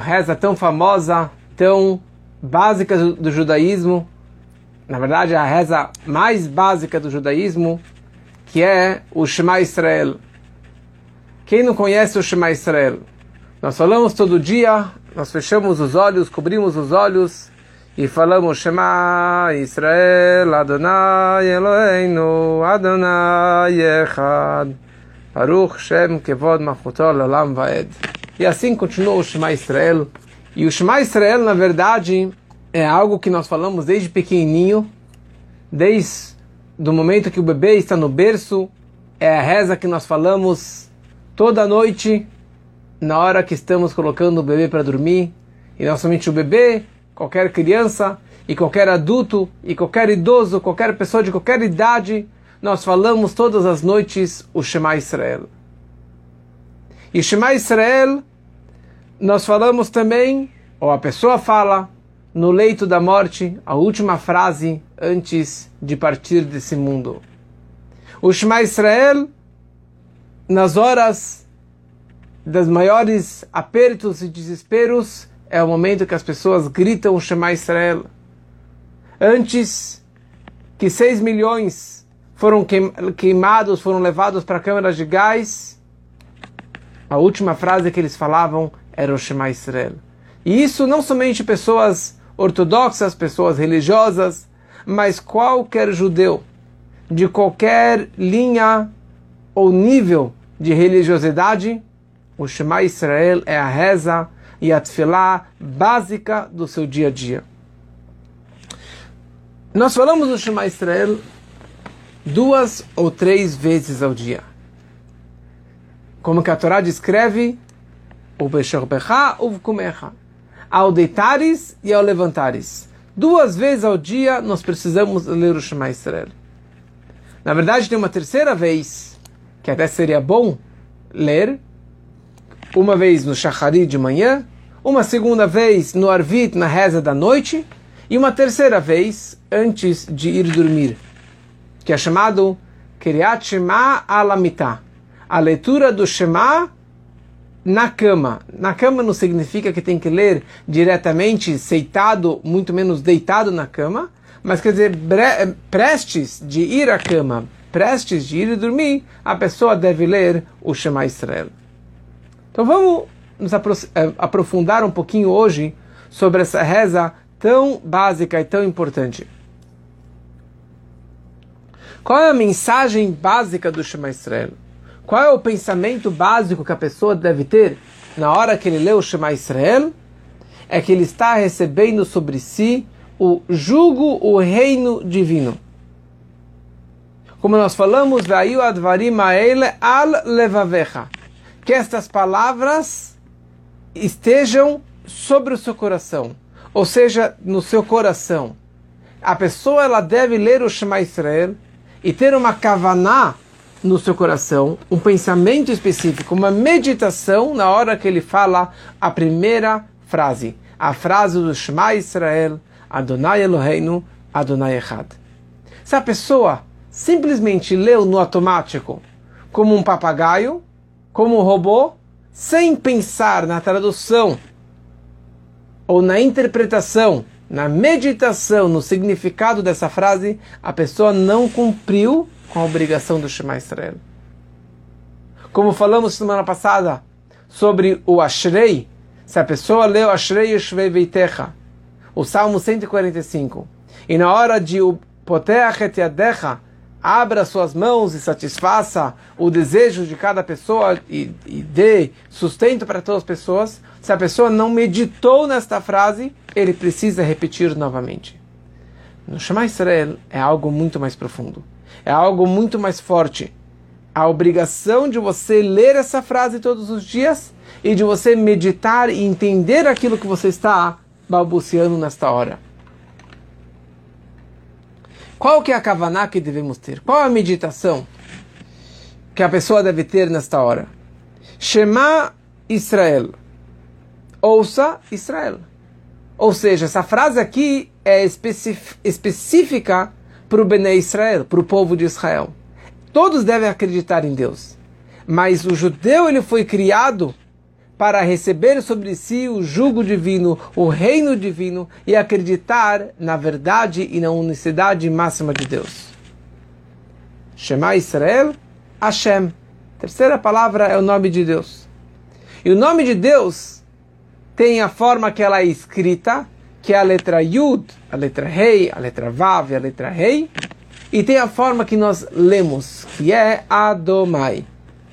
reza tão famosa, tão básica do, judaísmo, na verdade a reza mais básica do judaísmo, que é o Shema Israel. Quem não conhece o Shema Israel? Nós falamos todo dia, nós fechamos os olhos, cobrimos os olhos e falamos Shema Israel Adonai Eloheinu Adonai Echad Baruch Shem Kevod Machutol Olam Vaed e assim continua o Shema Israel. E o Shema Israel, na verdade, é algo que nós falamos desde pequenininho, desde do momento que o bebê está no berço, é a reza que nós falamos toda noite, na hora que estamos colocando o bebê para dormir. E não somente o bebê, qualquer criança, e qualquer adulto, e qualquer idoso, qualquer pessoa de qualquer idade, nós falamos todas as noites o Shema Israel. E Shema Israel nós falamos também, ou a pessoa fala, no leito da morte, a última frase antes de partir desse mundo. O Shema Israel, nas horas das maiores apertos e desesperos, é o momento que as pessoas gritam o Shema Israel. Antes que 6 milhões foram queimados, foram levados para câmeras de gás, a última frase que eles falavam era o Shema Israel. E isso não somente pessoas ortodoxas, pessoas religiosas, mas qualquer judeu de qualquer linha ou nível de religiosidade, o Shema Israel é a reza e a tefilá básica do seu dia a dia. Nós falamos do Shema Israel duas ou três vezes ao dia. Como que a Torá descreve, ao deitares e ao levantares. Duas vezes ao dia nós precisamos ler o Shema Israel. Na verdade, tem uma terceira vez, que até seria bom ler, uma vez no Shachari de manhã, uma segunda vez no Arvit, na reza da noite, e uma terceira vez antes de ir dormir, que é chamado Kiryat Shema Alamitah, a leitura do Shema na cama. Na cama não significa que tem que ler diretamente sentado, muito menos deitado na cama, mas quer dizer, prestes de ir à cama, prestes de ir dormir, a pessoa deve ler o Shema Israel. Então vamos nos eh, aprofundar um pouquinho hoje sobre essa reza tão básica e tão importante. Qual é a mensagem básica do Shema Israel? Qual é o pensamento básico que a pessoa deve ter na hora que ele lê o Shema Israel? É que ele está recebendo sobre si o jugo, o reino divino. Como nós falamos, al levavecha, que estas palavras estejam sobre o seu coração, ou seja, no seu coração. A pessoa ela deve ler o Shema Israel e ter uma kavaná no seu coração, um pensamento específico, uma meditação na hora que ele fala a primeira frase, a frase do Shema Israel, Adonai Eloheinu, Adonai Echad. Se a pessoa simplesmente leu no automático, como um papagaio, como um robô, sem pensar na tradução ou na interpretação, na meditação, no significado dessa frase, a pessoa não cumpriu com a obrigação do Shema Israel. Como falamos semana passada sobre o Ashrei, se a pessoa leu Ashrei Yeshvei Veitecha, o Salmo 145, e na hora de o Poteach et abra suas mãos e satisfaça o desejo de cada pessoa e, e dê sustento para todas as pessoas, se a pessoa não meditou nesta frase, ele precisa repetir novamente. No Shema Israel é algo muito mais profundo é algo muito mais forte. A obrigação de você ler essa frase todos os dias e de você meditar e entender aquilo que você está balbuciando nesta hora. Qual que é a kavaná que devemos ter? Qual a meditação que a pessoa deve ter nesta hora? Shema Israel. Ouça Israel. Ou seja, essa frase aqui é específica para o Bnei Israel, para o povo de Israel. Todos devem acreditar em Deus. Mas o judeu ele foi criado para receber sobre si o jugo divino, o reino divino e acreditar na verdade e na unicidade máxima de Deus. Shema Israel, Hashem. Terceira palavra é o nome de Deus. E o nome de Deus tem a forma que ela é escrita, que é a letra Yud, a letra Rei, a letra Vav a letra Rei, e tem a forma que nós lemos, que é Adomai.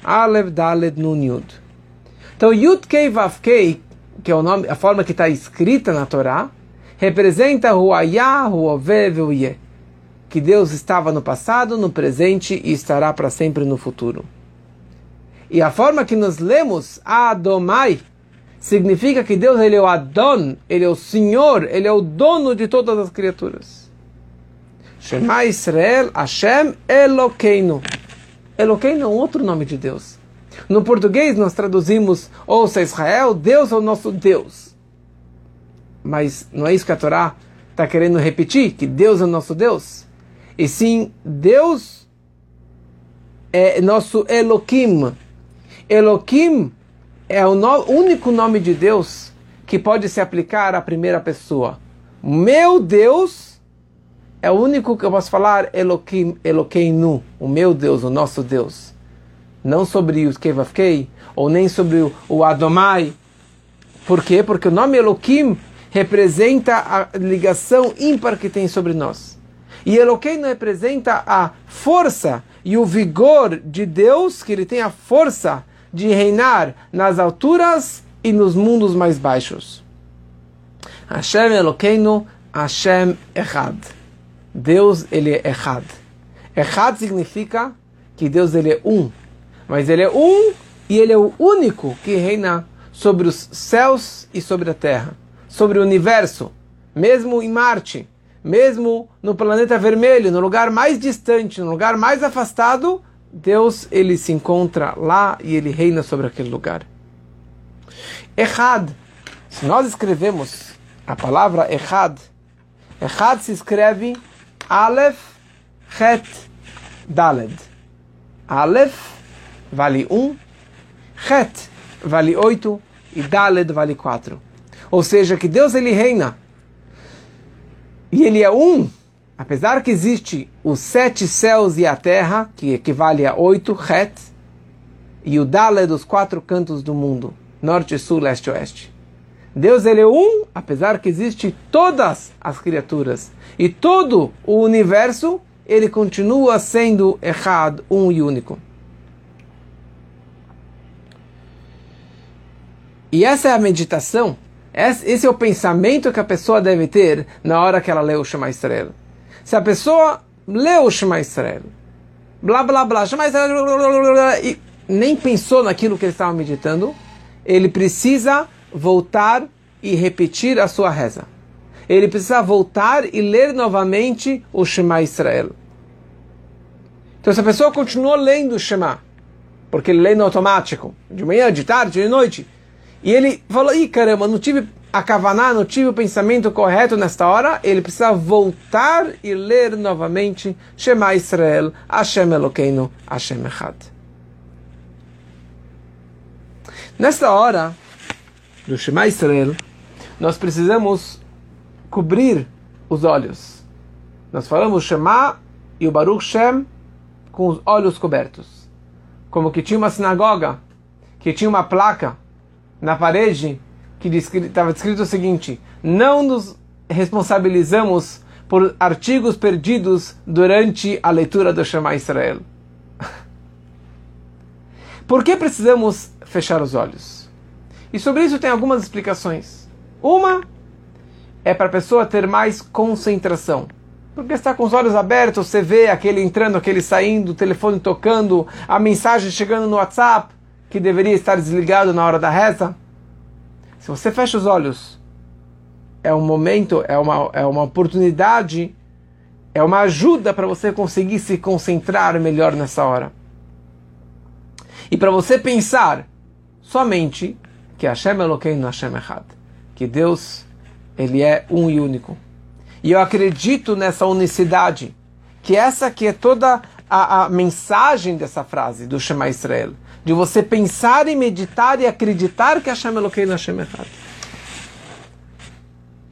Alev Daled Nun Yud. Então Yud Kei Vav Kei, que é o nome, a forma que está escrita na Torá, representa o Ayah, o Ove, o Ye. Que Deus estava no passado, no presente e estará para sempre no futuro. E a forma que nós lemos Adomai significa que Deus ele é o Adon, ele é o Senhor, ele é o dono de todas as criaturas. Shema Israel Hashem Elokeinu. Elokeinu é um outro nome de Deus. No português nós traduzimos, ouça Israel, Deus é o nosso Deus. Mas não é isso que a Torá está querendo repetir, que Deus é o nosso Deus. E sim, Deus é nosso Elohim. Elohim é o no, único nome de Deus que pode se aplicar à primeira pessoa. Meu Deus é o único que eu posso falar Elohim, Elokeinu, o meu Deus, o nosso Deus. Não sobre os Kevavkei, ou nem sobre o, Adomai. Por quê? Porque o nome Elohim representa a ligação ímpar que tem sobre nós. E Elokeinu representa a força e o vigor de Deus, que ele tem a força de reinar nas alturas e nos mundos mais baixos. Hashem Elokeinu, Hashem Echad. Deus, ele é Echad. Echad significa que Deus, ele é um. Mas ele é um e ele é o único que reina sobre os céus e sobre a terra. Sobre o universo. Mesmo em Marte. Mesmo no planeta vermelho, no lugar mais distante, no lugar mais afastado, Deus ele se encontra lá e ele reina sobre aquele lugar. Errad. Se nós escrevemos a palavra Errad, Errad se escreve Aleph, Het, Daled. Aleph vale 1, um, Het vale 8 e Daled vale 4. Ou seja, que Deus ele reina. E ele é um apesar que existe os sete céus e a terra, que equivale a oito, Het, e o Dale dos quatro cantos do mundo, norte, sul, leste, oeste. Deus ele é um, apesar que existe todas as criaturas e todo o universo, ele continua sendo errado, um e único. E essa é a meditação, esse é o pensamento que a pessoa deve ter na hora que ela lê o Shema Israel. Se a pessoa leu o Shema Israel, blá blá blá, Shema Israel, blá, blá, blá, blá, e nem pensou naquilo que ele estava meditando, ele precisa voltar e repetir a sua reza. Ele precisa voltar e ler novamente o Shema Israel. Então, se a pessoa continuou lendo o Shema, porque ele lê no automático, de manhã, de tarde, de noite, e ele falou: ih, caramba, não tive a Kavaná, não tive o pensamento correto nesta hora, ele precisa voltar e ler novamente Shema Israel, Hashem Elokeinu, Hashem Echad. Nesta hora do Shema Israel, nós precisamos cobrir os olhos. Nós falamos Shema e o Baruch Shem com os olhos cobertos. Como que tinha uma sinagoga, que tinha uma placa na parede que estava escrito o seguinte: Não nos responsabilizamos por artigos perdidos durante a leitura do Shema Israel. por que precisamos fechar os olhos? E sobre isso tem algumas explicações. Uma é para a pessoa ter mais concentração. Porque está com os olhos abertos, você vê aquele entrando, aquele saindo, o telefone tocando, a mensagem chegando no WhatsApp, que deveria estar desligado na hora da reza. Se você fecha os olhos, é um momento, é uma, é uma oportunidade, é uma ajuda para você conseguir se concentrar melhor nessa hora. E para você pensar somente que Hashem Elokeinu Hashem Echad, que Deus, Ele é um e único. E eu acredito nessa unicidade, que essa que é toda a, a mensagem dessa frase do Shema Israel de você pensar e meditar e acreditar que Hashem Elokeinu Hashem Echad.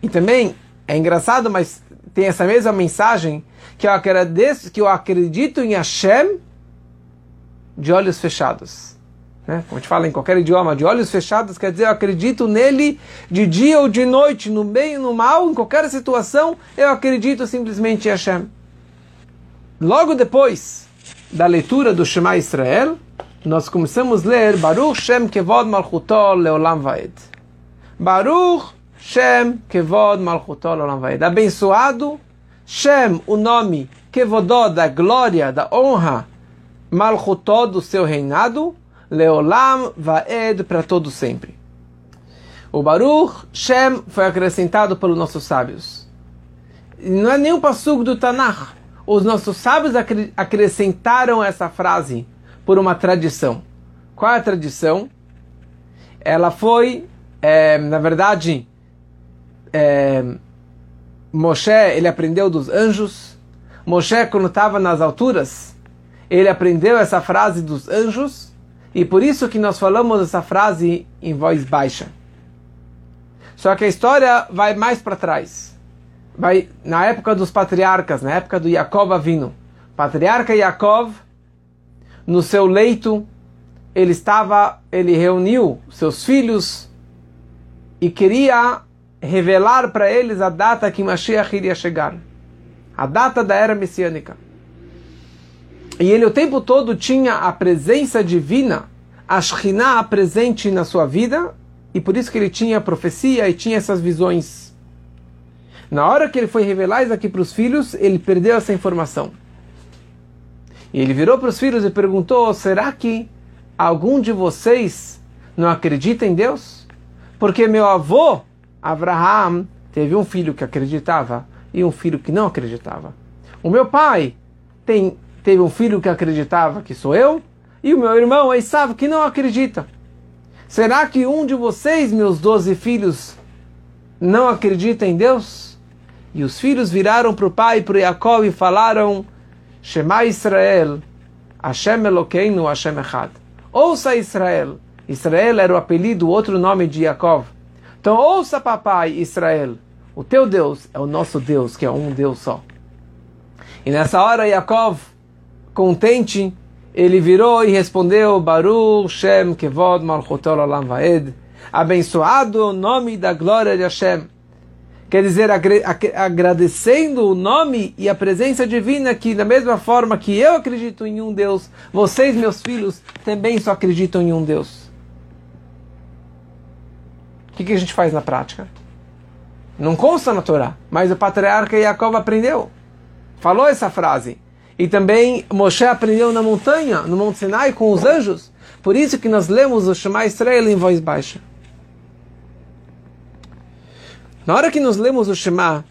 E também é engraçado, mas tem essa mesma mensagem que eu agradeço, que eu acredito em Hashem de olhos fechados. Né? Como a gente fala em qualquer idioma, de olhos fechados quer dizer eu acredito nele de dia ou de noite, no bem, no mal, em qualquer situação, eu acredito simplesmente em Hashem. Logo depois da leitura do Shema Israel, nós começamos a ler Baruch Shem Kevod Malchuto Leolam Vaed. Baruch Shem Kevod Malchuto Leolam Vaed. Abençoado Shem, o nome Kevodó, da glória, da honra, Malchutó, do seu reinado, Leolam Vaed, para todo sempre. O Baruch Shem foi acrescentado pelos nossos sábios. Não é nem o passugo do Tanakh. Os nossos sábios acrescentaram essa frase por uma tradição. Qual é a tradição? Ela foi, é, na verdade, é, Moshe, ele aprendeu dos anjos. Moshe, quando estava nas alturas, ele aprendeu essa frase dos anjos. E por isso que nós falamos essa frase em voz baixa. Só que a história vai mais para trás. Vai na época dos patriarcas, na época do Yaakov Avino. Patriarca Yaakov, no seu leito, ele estava, ele reuniu seus filhos e queria revelar para eles a data que Mashiach iria chegar, a data da era messiânica. E ele o tempo todo tinha a presença divina, a Shekhinah presente na sua vida, e por isso que ele tinha profecia e tinha essas visões. Na hora que ele foi revelar isso aqui para os filhos, ele perdeu essa informação. E ele virou para os filhos e perguntou: será que algum de vocês não acredita em Deus? Porque meu avô Abraham teve um filho que acreditava e um filho que não acreditava. O meu pai tem, teve um filho que acreditava que sou eu e o meu irmão Esav que não acredita. Será que um de vocês, meus doze filhos, não acredita em Deus? E os filhos viraram para o pai, para Jacob e falaram: Shema Israel, Hashem Elokeinu, Hashem Echad. Ouça Israel. Israel era o apelido, outro nome de Jacob. Então ouça, papai Israel, o teu Deus é o nosso Deus, que é um Deus só. E nessa hora, Yaakov, contente, ele virou e respondeu: Baruch Shem Kevod Malchutol Olam Vaed. Abençoado o nome da glória de Hashem. Quer dizer, agradecendo o nome e a presença divina, que da mesma forma que eu acredito em um Deus, vocês, meus filhos, também só acreditam em um Deus. O que, que a gente faz na prática? Não consta na Torá, mas o patriarca Jacob aprendeu. Falou essa frase. E também Moshe aprendeu na montanha, no Monte Sinai, com os anjos. Por isso que nós lemos o Shema Israel em voz baixa. Na hora que nós lemos o Shema,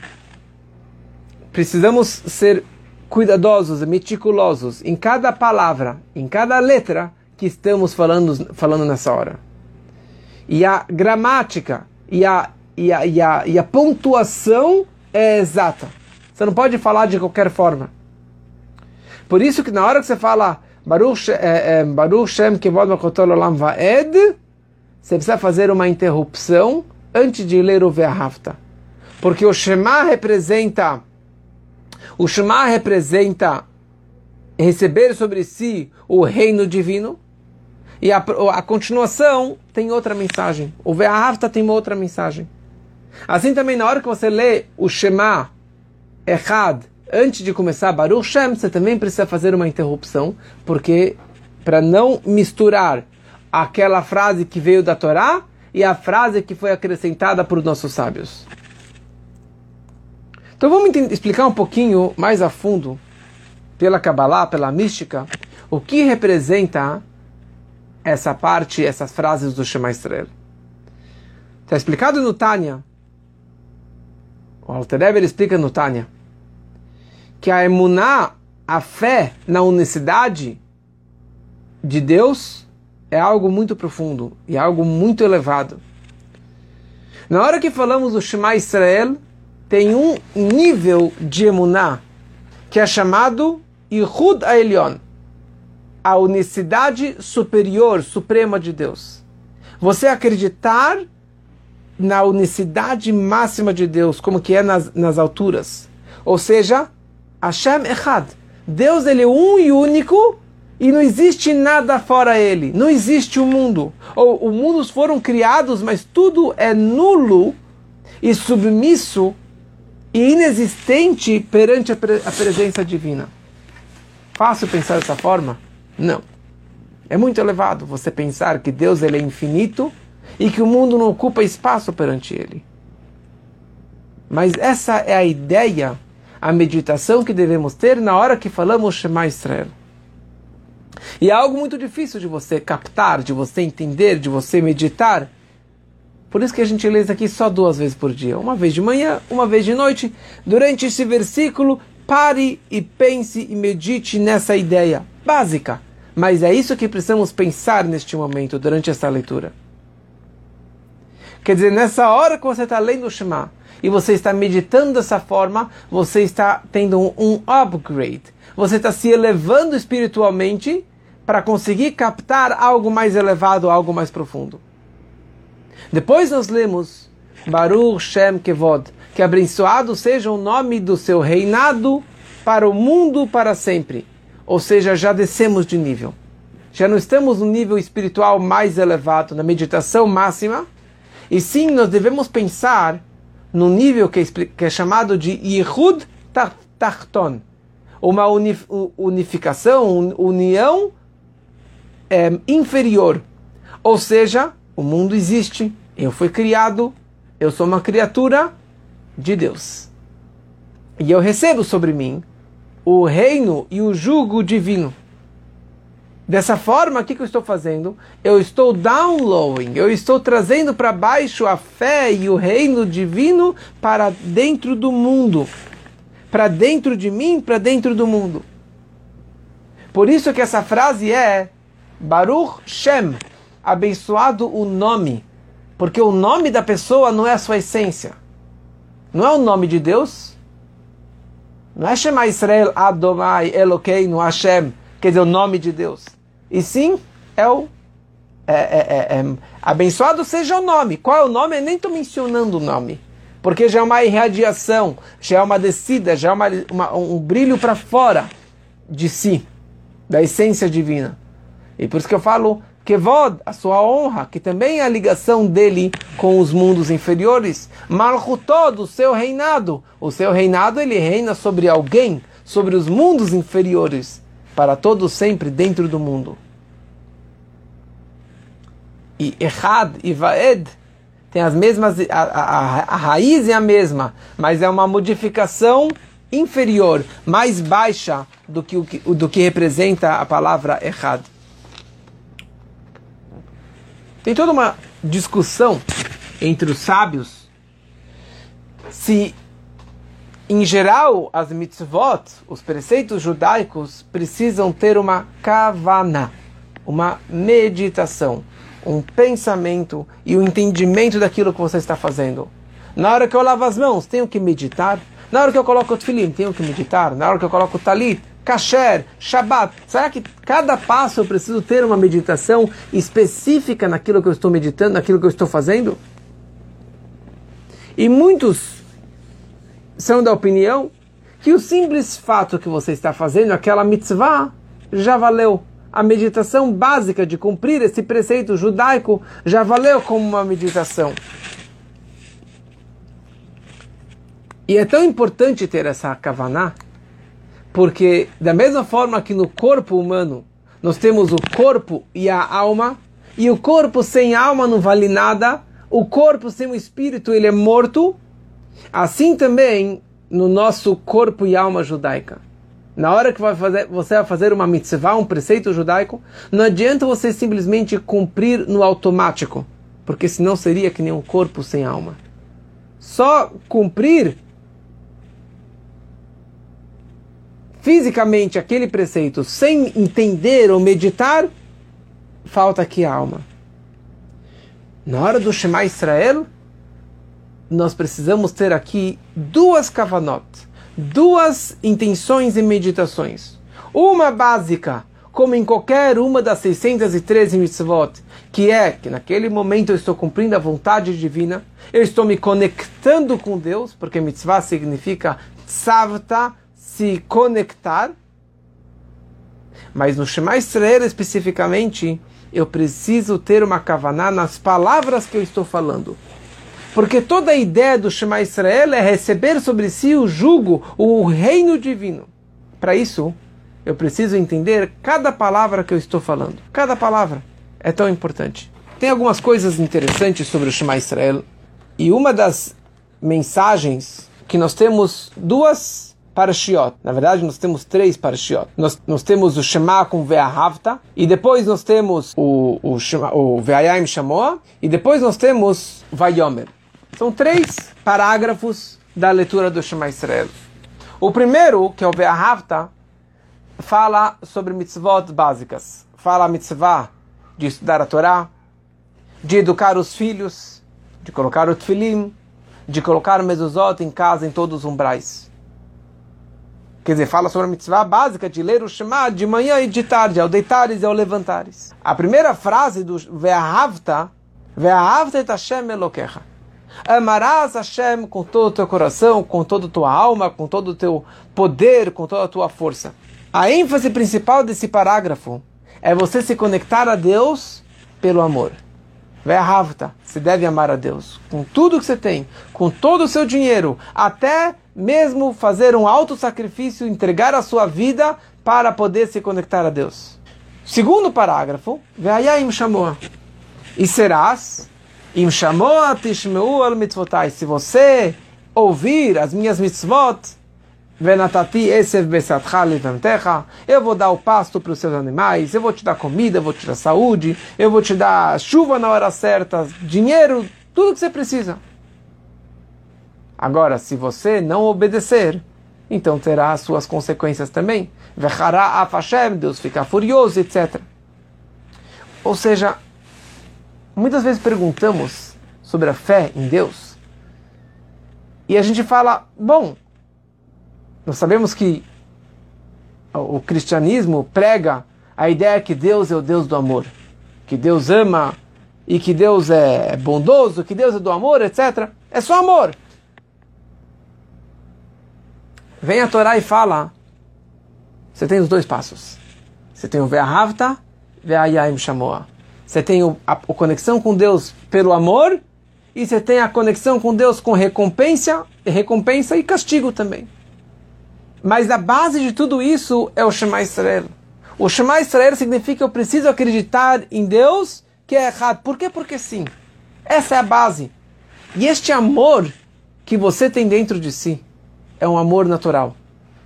precisamos ser cuidadosos meticulosos em cada palavra, em cada letra que estamos falando, falando nessa hora e a gramática e a, e a, e a, e a pontuação é exata. Você não pode falar de qualquer forma. Por isso que na hora que você fala Baruch, é, é, Baruch Shem Kevod Makotol Olam Vaed, você precisa fazer uma interrupção antes de ler o Ve'ahavta. Porque o Shema representa o Shema representa receber sobre si o reino divino e a, a continuação tem outra mensagem. O Ve'ahavta tem uma outra mensagem. Assim também, na hora que você lê o Shema Echad, antes de começar Baruch Shem, você também precisa fazer uma interrupção, porque para não misturar aquela frase que veio da Torá e a frase que foi acrescentada por nossos sábios. Então vamos explicar um pouquinho mais a fundo, pela Kabbalah, pela mística, o que representa essa parte, essas frases do Shema Israel. Está explicado no Tânia, o Alter Eber explica no Tânia, que a emuná, a fé na unicidade de Deus, é algo muito profundo e algo muito elevado. Na hora que falamos do Shema Israel, tem um nível de emuná que é chamado Ihud Aelion. a unicidade superior, suprema de Deus. Você acreditar na unicidade máxima de Deus, como que é nas, nas alturas. Ou seja, Hashem Echad. Deus ele é um e único e não existe nada fora ele. Não existe o mundo. Ou os mundos foram criados, mas tudo é nulo e submisso e inexistente perante a, pre a presença divina. Fácil pensar dessa forma? Não. É muito elevado você pensar que Deus ele é infinito e que o mundo não ocupa espaço perante ele. Mas essa é a ideia, a meditação que devemos ter na hora que falamos Shema Israel. E é algo muito difícil de você captar, de você entender, de você meditar. Por isso que a gente lê isso aqui só duas vezes por dia. Uma vez de manhã, uma vez de noite. Durante esse versículo, pare e pense e medite nessa ideia básica. Mas é isso que precisamos pensar neste momento, durante essa leitura. Quer dizer, nessa hora que você está lendo o Shema e você está meditando dessa forma, você está tendo um, um upgrade. Você está se elevando espiritualmente para conseguir captar algo mais elevado, algo mais profundo. Depois nós lemos Baruch Shem Kevod, que abençoado seja o nome do seu reinado para o mundo para sempre. Ou seja, já descemos de nível. Já não estamos no nível espiritual mais elevado, na meditação máxima, e sim, nós devemos pensar no nível que é, que é chamado de Yehud Tachton, uma unificação, união é, inferior. Ou seja, o mundo existe, eu fui criado, eu sou uma criatura de Deus. E eu recebo sobre mim o reino e o jugo divino. Dessa forma, o que, que eu estou fazendo? Eu estou downloading, eu estou trazendo para baixo a fé e o reino divino para dentro do mundo. Para dentro de mim, para dentro do mundo. Por isso que essa frase é Baruch Shem, abençoado o nome. Porque o nome da pessoa não é a sua essência. Não é o nome de Deus. Não é Shema Israel Adomai Elokeinu Hashem quer dizer, o nome de Deus. E sim, é o. É, é, é, é abençoado seja o nome. Qual é o nome? Eu nem estou mencionando o nome. Porque já é uma irradiação, já é uma descida, já é uma, uma um brilho para fora de si, da essência divina. E por isso que eu falo que vod, a sua honra, que também é a ligação dele com os mundos inferiores, Malchutó, do seu reinado. O seu reinado, ele reina sobre alguém, sobre os mundos inferiores para todos sempre dentro do mundo. E Echad e Vaed tem as mesmas, a, a, a raiz é a mesma, mas é uma modificação inferior, mais baixa do que, o, do que representa a palavra Echad. Tem toda uma discussão entre os sábios se em geral, as mitzvot, os preceitos judaicos, precisam ter uma kavana, uma meditação, um pensamento e o um entendimento daquilo que você está fazendo. Na hora que eu lavo as mãos, tenho que meditar. Na hora que eu coloco o tefilim, tenho que meditar. Na hora que eu coloco o talit, kasher, shabbat. Será que cada passo eu preciso ter uma meditação específica naquilo que eu estou meditando, naquilo que eu estou fazendo? E muitos são da opinião que o simples fato que você está fazendo aquela mitzvah já valeu. A meditação básica de cumprir esse preceito judaico já valeu como uma meditação. E é tão importante ter essa kavaná, porque da mesma forma que no corpo humano nós temos o corpo e a alma, e o corpo sem alma não vale nada, o corpo sem o espírito ele é morto, Assim também no nosso corpo e alma judaica. Na hora que vai fazer, você vai fazer uma mitzvah, um preceito judaico, não adianta você simplesmente cumprir no automático, porque senão seria que nem um corpo sem alma. Só cumprir fisicamente aquele preceito sem entender ou meditar, falta aqui a alma. Na hora do Shema Israel, nós precisamos ter aqui duas kavanot, duas intenções e meditações. Uma básica, como em qualquer uma das 613 mitzvot, que é que naquele momento eu estou cumprindo a vontade divina, eu estou me conectando com Deus, porque mitzvah significa tzavta, se conectar. Mas no Shema Israel especificamente, eu preciso ter uma kavaná nas palavras que eu estou falando. Porque toda a ideia do Shema Israel é receber sobre si o jugo, o reino divino. Para isso, eu preciso entender cada palavra que eu estou falando. Cada palavra é tão importante. Tem algumas coisas interessantes sobre o Shema Israel. E uma das mensagens que nós temos duas parashiot. Na verdade, nós temos três parashiot. Nós, nós temos o Shema com Ve'ahavta, e depois nós temos o, o, o Ve'ayim Shamoa, e depois nós temos Vayomer. São três parágrafos da leitura do Shema Israel. O primeiro, que é o Ve'ahavta, fala sobre mitzvot básicas. Fala a mitzvah de estudar a Torá, de educar os filhos, de colocar o tefilim, de colocar o mezuzot em casa, em todos os umbrais. Quer dizer, fala sobre a mitzvah básica de ler o Shema de manhã e de tarde, ao deitares e ao levantares. A primeira frase do Ve'ahavta, Ve'ahavta et Hashem Elokecha. Amarás Hashem com todo o teu coração, com toda a tua alma, com todo o teu poder, com toda a tua força. A ênfase principal desse parágrafo é você se conectar a Deus pelo amor. Ve'ahavta, você deve amar a Deus com tudo que você tem, com todo o seu dinheiro, até mesmo fazer um alto sacrifício, entregar a sua vida para poder se conectar a Deus. Segundo parágrafo, Ve'ayim Shamoa. E serás Im Shamoa Tishmeu al mitzvotai. Se você ouvir as minhas mitzvot, Venatati esev besatcha levantecha. Eu vou dar o pasto para os seus animais, eu vou te dar comida, eu vou te dar saúde, eu vou te dar chuva na hora certa, dinheiro, tudo que você precisa. Agora, se você não obedecer, então terá as suas consequências também. Vechará afashem, Deus fica furioso, etc. Ou seja, muitas vezes perguntamos sobre a fé em Deus e a gente fala, bom, nós sabemos que o cristianismo prega a ideia que Deus é o Deus do amor, que Deus ama e que Deus é bondoso, que Deus é do amor, etc. É só amor. Vem a Torá e fala: você tem os dois passos. Você tem o Ve'ahavta, Ve'ayayim Shamoa. Você tem o, a, a conexão com Deus pelo amor e você tem a conexão com Deus com recompensa, recompensa e castigo também. Mas a base de tudo isso é o Shema Israel. O Shema Israel significa que eu preciso acreditar em Deus que é errado. Por quê? Porque sim. Essa é a base. E este amor que você tem dentro de si é um amor natural.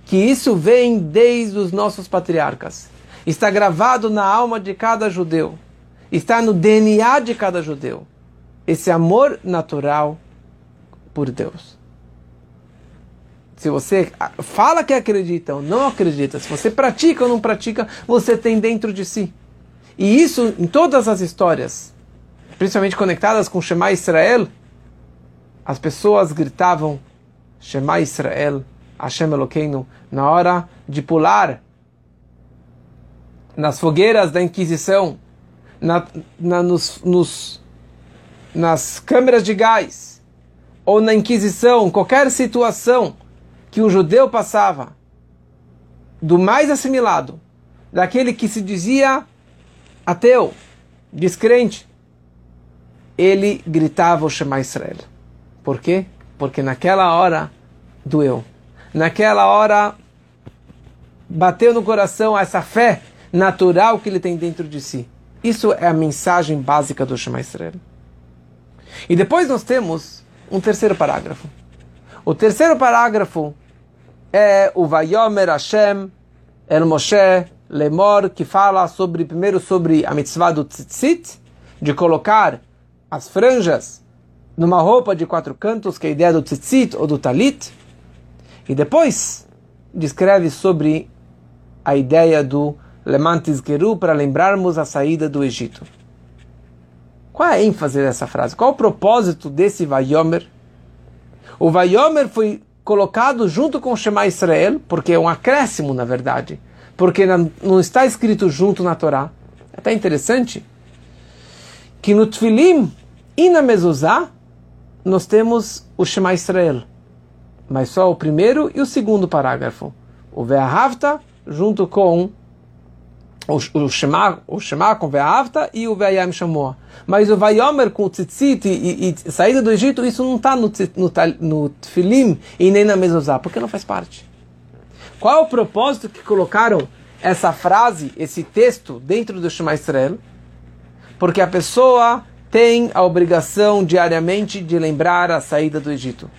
Que isso vem desde os nossos patriarcas. Está gravado na alma de cada judeu. Está no DNA de cada judeu. Esse amor natural por Deus se você fala que acredita ou não acredita, se você pratica ou não pratica, você tem dentro de si. E isso em todas as histórias, principalmente conectadas com Shema Israel, as pessoas gritavam Shema Israel, Hashem Elokeinu, na hora de pular nas fogueiras da Inquisição, na, na, nos, nos, nas câmeras de gás, ou na Inquisição, qualquer situação que o judeu passava do mais assimilado, daquele que se dizia ateu, descrente, ele gritava o Shema Israel. Por quê? Porque naquela hora doeu. Naquela hora bateu no coração essa fé natural que ele tem dentro de si. Isso é a mensagem básica do Shema Israel. E depois nós temos um terceiro parágrafo. O terceiro parágrafo é o Vayomer Hashem El Moshe Lemor, que fala sobre primeiro sobre a mitzvah do tzitzit, de colocar as franjas numa roupa de quatro cantos, que é a ideia do tzitzit ou do talit, e depois descreve sobre a ideia do Lemantis Geru para lembrarmos a saída do Egito. Qual é a ênfase dessa frase? Qual o propósito desse Vayomer? O Vayomer foi colocado junto com o Shema Israel, porque é um acréscimo, na verdade, porque não está escrito junto na Torá. É até interessante que no Tfilim e na Mezuzá nós temos o Shema Israel, mas só o primeiro e o segundo parágrafo. O Ve'ahavta junto com o, o, Shema, o Shema com Ve'ahavta e o Ve'ayam Shamoa. Mas o Vayomer com o Tzitzit e, e, saída do Egito, isso não está no, no, no Tfilim e nem na Mezuzá, porque não faz parte. Qual é o propósito que colocaram essa frase, esse texto dentro do Shema Israel? Porque a pessoa tem a obrigação diariamente de lembrar a saída do Egito.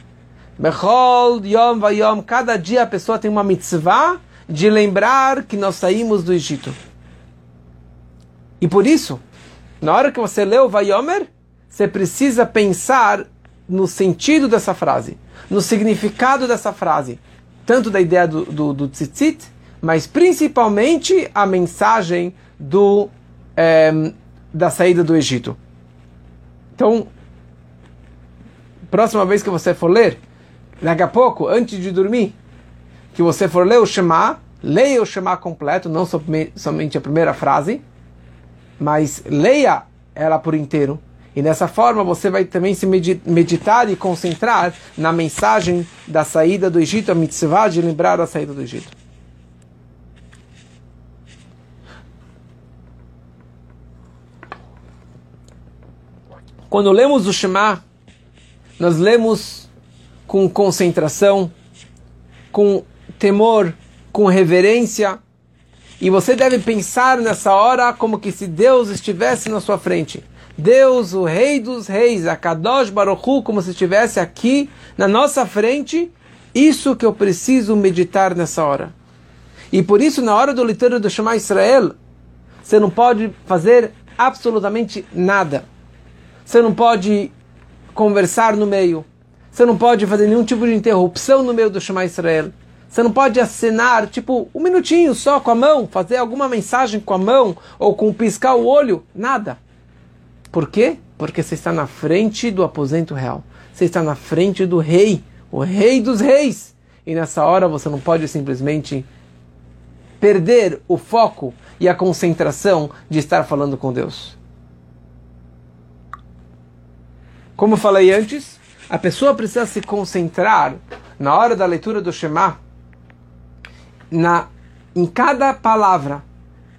Bechol, Yom, Vayom, cada dia a pessoa tem uma mitzvah de lembrar que nós saímos do Egito. E por isso, na hora que você lê o Vayomer, você precisa pensar no sentido dessa frase, no significado dessa frase, tanto da ideia do, do, do tzitzit, mas principalmente a mensagem do, é, da saída do Egito. Então, próxima vez que você for ler, daqui a pouco, antes de dormir, que você for ler o Shema, leia o Shema completo, não somente a primeira frase, mas leia ela por inteiro. E dessa forma você vai também se meditar e concentrar na mensagem da saída do Egito, a mitzvah de lembrar a saída do Egito. Quando lemos o Shema, nós lemos com concentração, com temor, com reverência, e você deve pensar nessa hora como que se Deus estivesse na sua frente. Deus, o Rei dos Reis, a Kadosh Baruch Hu, como se estivesse aqui na nossa frente, isso que eu preciso meditar nessa hora. E por isso, na hora do leitura do Shema Israel, você não pode fazer absolutamente nada. Você não pode conversar no meio. Você não pode fazer nenhum tipo de interrupção no meio do Shema Israel. Você não pode acenar, tipo, um minutinho só com a mão, fazer alguma mensagem com a mão, ou com piscar o olho, nada. Por quê? Porque você está na frente do aposento real. Você está na frente do rei, o rei dos reis. E nessa hora você não pode simplesmente perder o foco e a concentração de estar falando com Deus. Como falei antes, a pessoa precisa se concentrar na hora da leitura do Shema, na, em cada palavra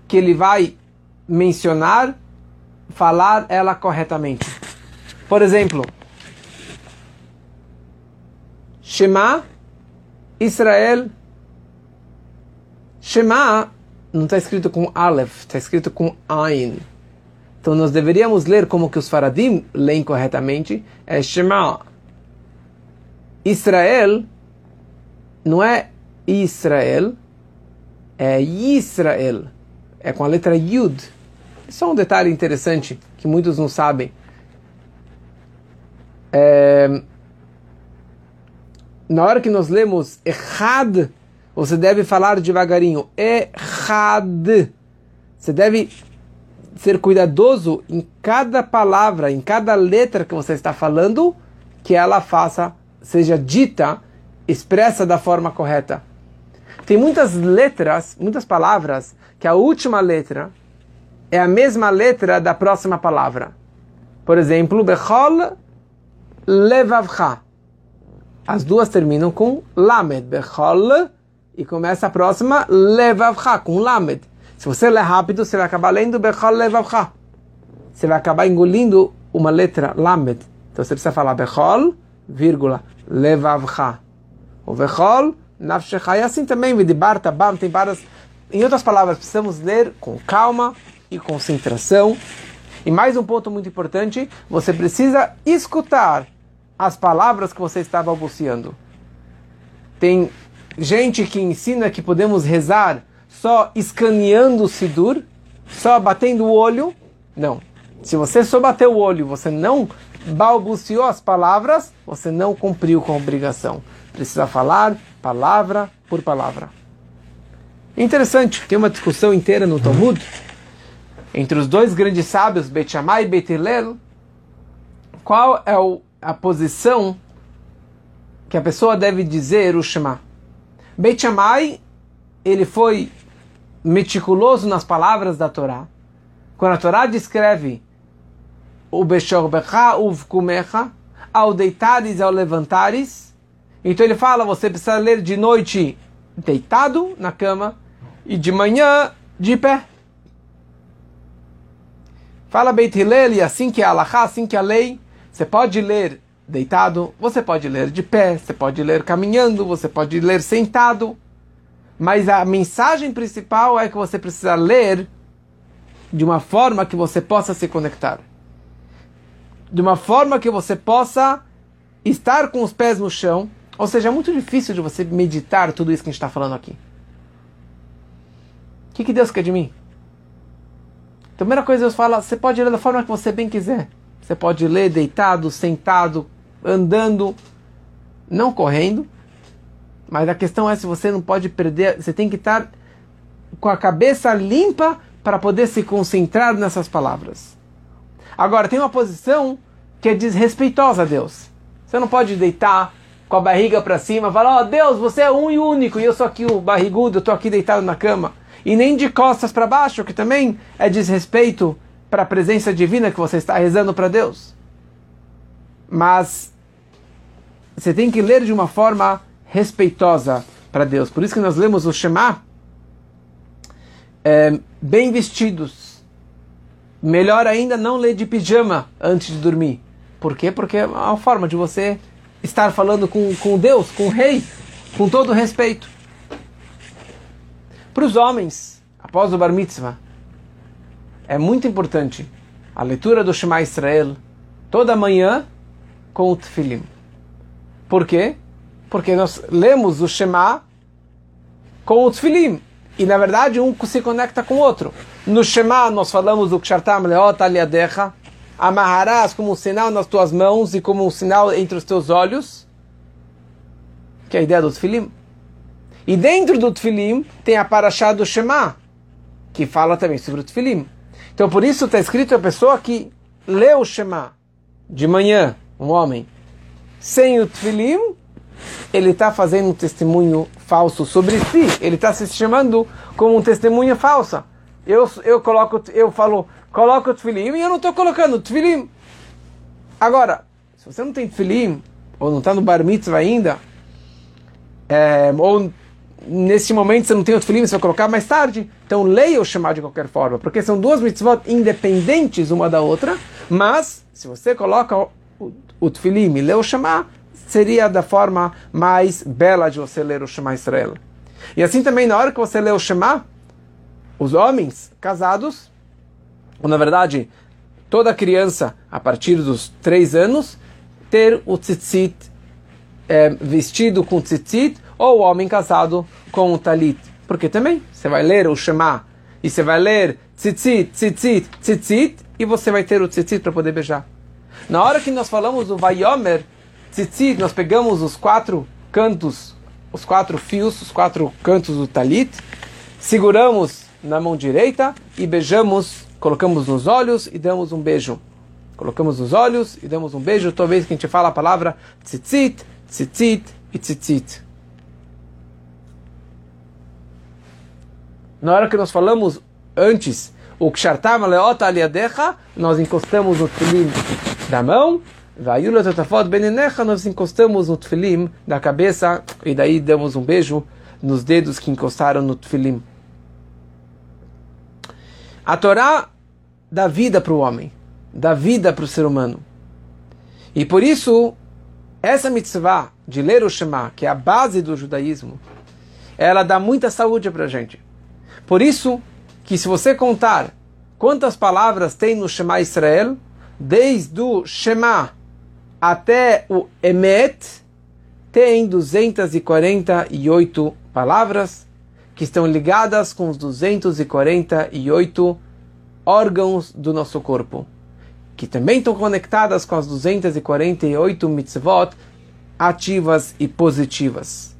que ele vai mencionar, falar ela corretamente. Por exemplo, Shema, Israel. Shema não está escrito com Aleph, está escrito com Ain. Então nós deveríamos ler como que os faradim leem corretamente. É Shema. Israel não é Israel, é Israel. É com a letra Yud. Só um detalhe interessante que muitos não sabem. É, na hora que nós lemos Echad, você deve falar devagarinho. Echad. Você deve ser cuidadoso em cada palavra, em cada letra que você está falando, que ela faça, seja dita, expressa da forma correta. Tem muitas letras, muitas palavras, que a última letra é a mesma letra da próxima palavra. Por exemplo, Bechol Levavcha. As duas terminam com Lamed. Bechol e começa a próxima Levavcha, com Lamed. Se você ler rápido, você vai acabar lendo Bechol Levavcha. Você vai acabar engolindo uma letra Lamed. Então você precisa falar Bechol, vírgula, Levavcha. O Bechol, Nafshecha. E assim também, Vidibar, Tabam, tem várias... Em outras palavras, precisamos ler com calma e concentração. E mais um ponto muito importante, você precisa escutar as palavras que você está balbuciando. Tem gente que ensina que podemos rezar só escaneando o Sidur, só batendo o olho. Não. Se você só bateu o olho, você não balbuciou as palavras, você não cumpriu com a obrigação. Precisa falar palavra por palavra. Interessante, tem uma discussão inteira no Talmud entre os dois grandes sábios, Bet e Bet Hillel, qual é a posição que a pessoa deve dizer o Shema. Shammai, ele foi meticuloso nas palavras da Torá. Quando a Torá descreve o Beshor Becha Uvkumecha, ao deitares e ao levantares, então ele fala, você precisa ler de noite deitado na cama e de manhã de pé. Fala Beit Hillel, e assim que é a Allahá, assim que é a lei, você pode ler deitado, você pode ler de pé, você pode ler caminhando, você pode ler sentado. Mas a mensagem principal é que você precisa ler de uma forma que você possa se conectar. De uma forma que você possa estar com os pés no chão. Ou seja, é muito difícil de você meditar tudo isso que a gente está falando aqui. O que, que Deus quer de mim? A primeira coisa Deus fala, você pode ler da forma que você bem quiser. Você pode ler deitado, sentado, andando, não correndo. Mas a questão é se você não pode perder, você tem que estar com a cabeça limpa para poder se concentrar nessas palavras. Agora, tem uma posição que é desrespeitosa a Deus. Você não pode deitar com a barriga para cima falar: Ó oh, Deus, você é um e único e eu sou aqui o barrigudo, eu estou aqui deitado na cama. E nem de costas para baixo, que também é desrespeito para a presença divina que você está rezando para Deus. Mas você tem que ler de uma forma respeitosa para Deus. Por isso que nós lemos o Shema é, bem vestidos. Melhor ainda não ler de pijama antes de dormir. Por quê? Porque é uma forma de você estar falando com, com Deus, com o rei, com todo respeito. Para os homens, após o Bar Mitzvah, é muito importante a leitura do Shema Israel toda manhã com o Tfilim. Por quê? Porque nós lemos o Shema com o Tfilim. E na verdade um se conecta com o outro. No Shema nós falamos do Kshartam Leot Aliadecha, amarrarás como um sinal nas tuas mãos e como um sinal entre os teus olhos, que é a ideia do Tfilim. E dentro do Tfilim tem a Parashá do Shema, que fala também sobre o Tfilim. Então por isso está escrito a pessoa que lê o Shema de manhã, um homem, sem o Tfilim, ele está fazendo um testemunho falso sobre si. Ele está se chamando como um testemunha falsa. Eu, eu coloco, eu falo, coloca o tefilim e eu não estou colocando o tefilim. Agora, se você não tem tefilim, ou não está no bar mitzvah ainda, é, ou nesse momento você não tem o tefilim, você vai colocar mais tarde, então leia o chamar de qualquer forma, porque são duas mitzvot independentes uma da outra, mas se você coloca o, o tefilim e lê o chamar, seria da forma mais bela de você ler o Shema Israel. E assim também, na hora que você lê o Shema, os homens casados, ou na verdade, toda criança a partir dos três anos, ter o tzitzit é, vestido com tzitzit, ou o homem casado com o talit. Porque também você vai ler o Shema e você vai ler tzitzit, tzitzit, tzitzit, e você vai ter o tzitzit para poder beijar. Na hora que nós falamos do Vayomer, tzitzit, nós pegamos os quatro cantos, os quatro fios, os quatro cantos do talit, seguramos na mão direita e beijamos, colocamos nos olhos e damos um beijo. Colocamos nos olhos e damos um beijo toda vez que a gente fala a palavra tzitzit, tzitzit e tzitzit. Na hora que nós falamos antes, o kshartam leota aliadecha, nós encostamos no tefilin da mão Vaiula Totafot Benenecha, nós encostamos no tefilim da cabeça e daí damos um beijo nos dedos que encostaram no tefilim. A Torá dá vida para o homem, dá vida para o ser humano. E por isso, essa mitzvah de ler o Shema, que é a base do judaísmo, ela dá muita saúde para a gente. Por isso, que se você contar quantas palavras tem no Shema Israel, desde o Shema até o Emet tem 248 palavras que estão ligadas com os 248 órgãos do nosso corpo, que também estão conectadas com as 248 mitzvot ativas e positivas.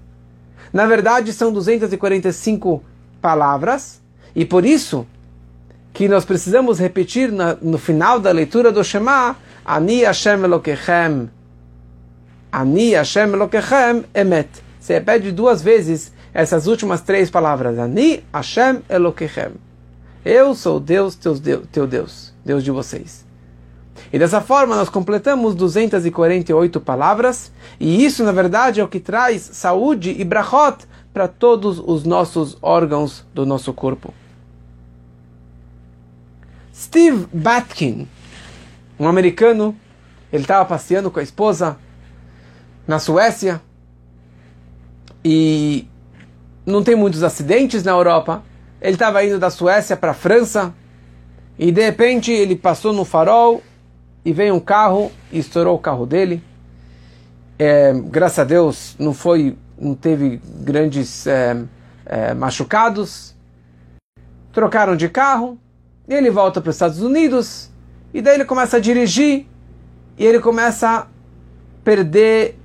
Na verdade, são 245 palavras, e por isso que nós precisamos repetir na, no final da leitura do Shema Ani Hashem Elokechem. Ani Hashem Elokechem Emet. Você repete duas vezes essas últimas três palavras: Ani Hashem Elokechem. Eu sou Deus, teu, teu Deus, Deus de vocês. E dessa forma nós completamos 248 palavras, e isso na verdade é o que traz saúde e brachot para todos os nossos órgãos do nosso corpo. Steve Batkin, um americano, ele estava passeando com a esposa na Suécia e não tem muitos acidentes na Europa. Ele estava indo da Suécia para a França e de repente ele passou no farol e veio um carro e estourou o carro dele. É, graças a Deus não foi, não teve grandes é, é, machucados. Trocaram de carro. Ele volta para os Estados Unidos e daí ele começa a dirigir e ele começa a perder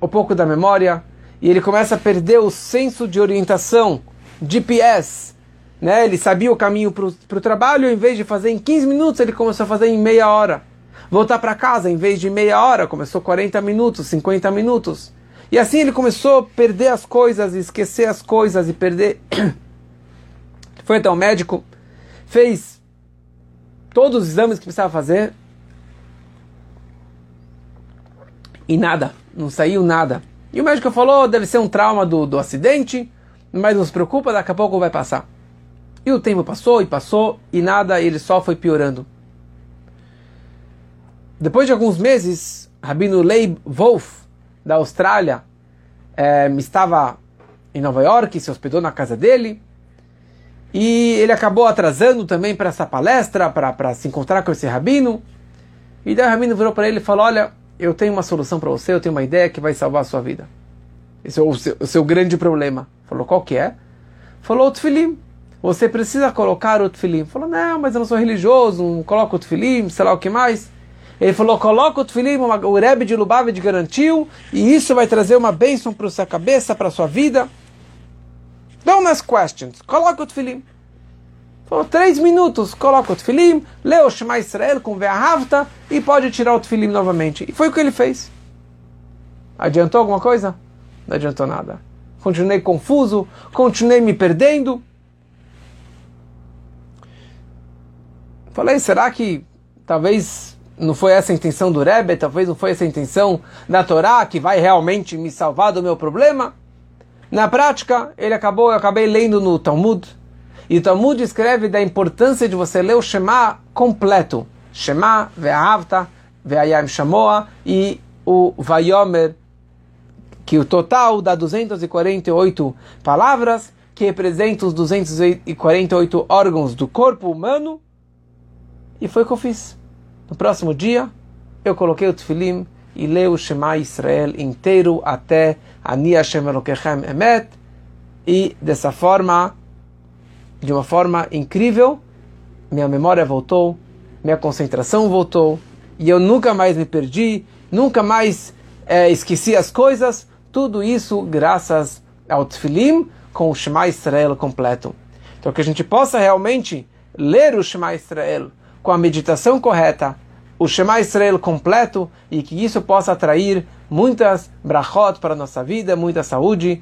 um pouco da memória e ele começa a perder o senso de orientação, GPS. Né? Ele sabia o caminho para o trabalho, em vez de fazer em 15 minutos, ele começou a fazer em meia hora. Voltar para casa, em vez de meia hora, começou 40 minutos, 50 minutos. E assim ele começou a perder as coisas, esquecer as coisas e perder. Foi até o médico, fez todos os exames que precisava fazer e nada, não saiu nada. E o médico falou, deve ser um trauma do, do acidente, mas não se preocupa, daqui a pouco vai passar. E o tempo passou e passou e nada, ele só foi piorando. Depois de alguns meses, Rabino Leib Wolf, da Austrália, é, estava em Nova York, se hospedou na casa dele, e ele acabou atrasando também para essa palestra, para se encontrar com esse rabino. E daí o rabino virou para ele e falou: Olha, eu tenho uma solução para você, eu tenho uma ideia que vai salvar a sua vida. Esse é o seu, o seu grande problema. Falou, qual que é? Falou, o tefilim. Você precisa colocar o tefilim. Falou, não, mas eu não sou religioso, não coloco o tefilim, sei lá o que mais. Ele falou, coloca o tefilim, o Rebbe de Lubavitch garantiu, e isso vai trazer uma bênção para sua cabeça, para sua vida. Don't ask questions. Coloca o tefilim. Falou, três minutos, coloca o tefilim, lê o Shema Israel com Ve'ahavta e pode tirar o tefilim novamente. E foi o que ele fez. Adiantou alguma coisa? Não adiantou nada. Continuei confuso, continuei me perdendo. Falei, será que talvez não foi essa a intenção do Rebbe, talvez não foi essa a intenção da Torá que vai realmente me salvar do meu problema? Na prática, ele acabou, eu acabei lendo no Talmud, e o Talmud escreve da importância de você ler o Shema completo. Shema, Ve'ahavta, Ve'ayam Shamoa e o Vayomer, que o total dá 248 palavras, que representam os 248 órgãos do corpo humano. E foi o que eu fiz. No próximo dia, eu coloquei o tefilim e leio o Shema Israel inteiro até Ani Hashem Elokechem Emet. E dessa forma de uma forma incrível, minha memória voltou, minha concentração voltou, e eu nunca mais me perdi, nunca mais é, esqueci as coisas, tudo isso graças ao Tfilim com o Shema Israel completo. Então que a gente possa realmente ler o Shema Israel com a meditação correta, o Shema Israel completo e que isso possa atrair muitas brachot para a nossa vida, muita saúde